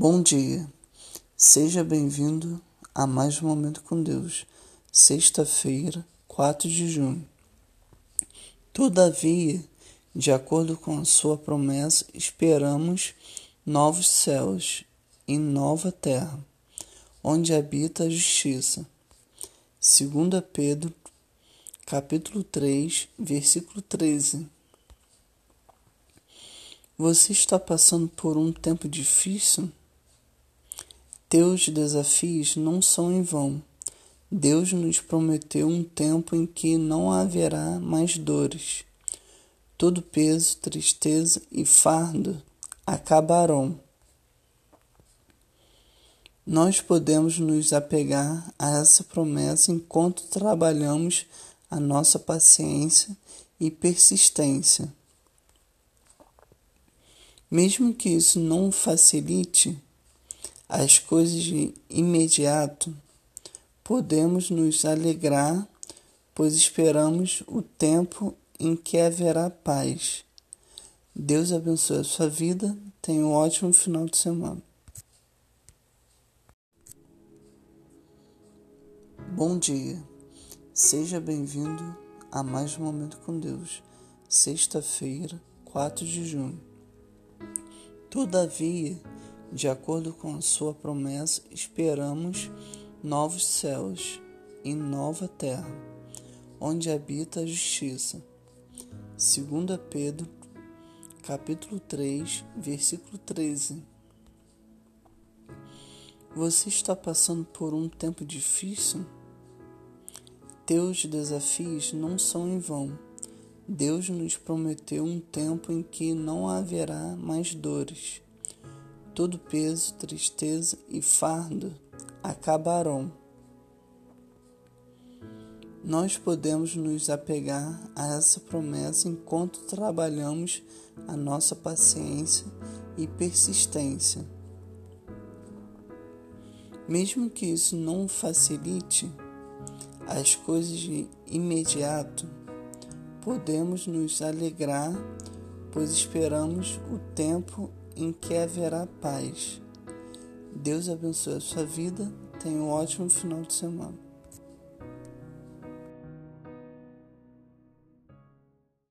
Bom dia, seja bem-vindo a mais um Momento com Deus, sexta-feira, 4 de junho. Todavia, de acordo com a Sua promessa, esperamos novos céus e nova terra, onde habita a justiça. 2 Pedro, capítulo 3, versículo 13. Você está passando por um tempo difícil? Teus desafios não são em vão. Deus nos prometeu um tempo em que não haverá mais dores. Todo peso, tristeza e fardo acabarão. Nós podemos nos apegar a essa promessa enquanto trabalhamos a nossa paciência e persistência. Mesmo que isso não facilite as coisas de imediato, podemos nos alegrar, pois esperamos o tempo em que haverá paz. Deus abençoe a sua vida. Tenha um ótimo final de semana. Bom dia. Seja bem-vindo a mais um Momento com Deus. Sexta-feira, 4 de junho. Todavia, de acordo com sua promessa, esperamos novos céus e nova terra, onde habita a justiça. 2 Pedro, capítulo 3, versículo 13. Você está passando por um tempo difícil? Teus desafios não são em vão Deus nos prometeu um tempo em que não haverá mais dores. Todo peso, tristeza e fardo acabarão. Nós podemos nos apegar a essa promessa enquanto trabalhamos a nossa paciência e persistência. Mesmo que isso não facilite as coisas de imediato, podemos nos alegrar, pois esperamos o tempo em que haverá paz. Deus abençoe a sua vida. Tenha um ótimo final de semana.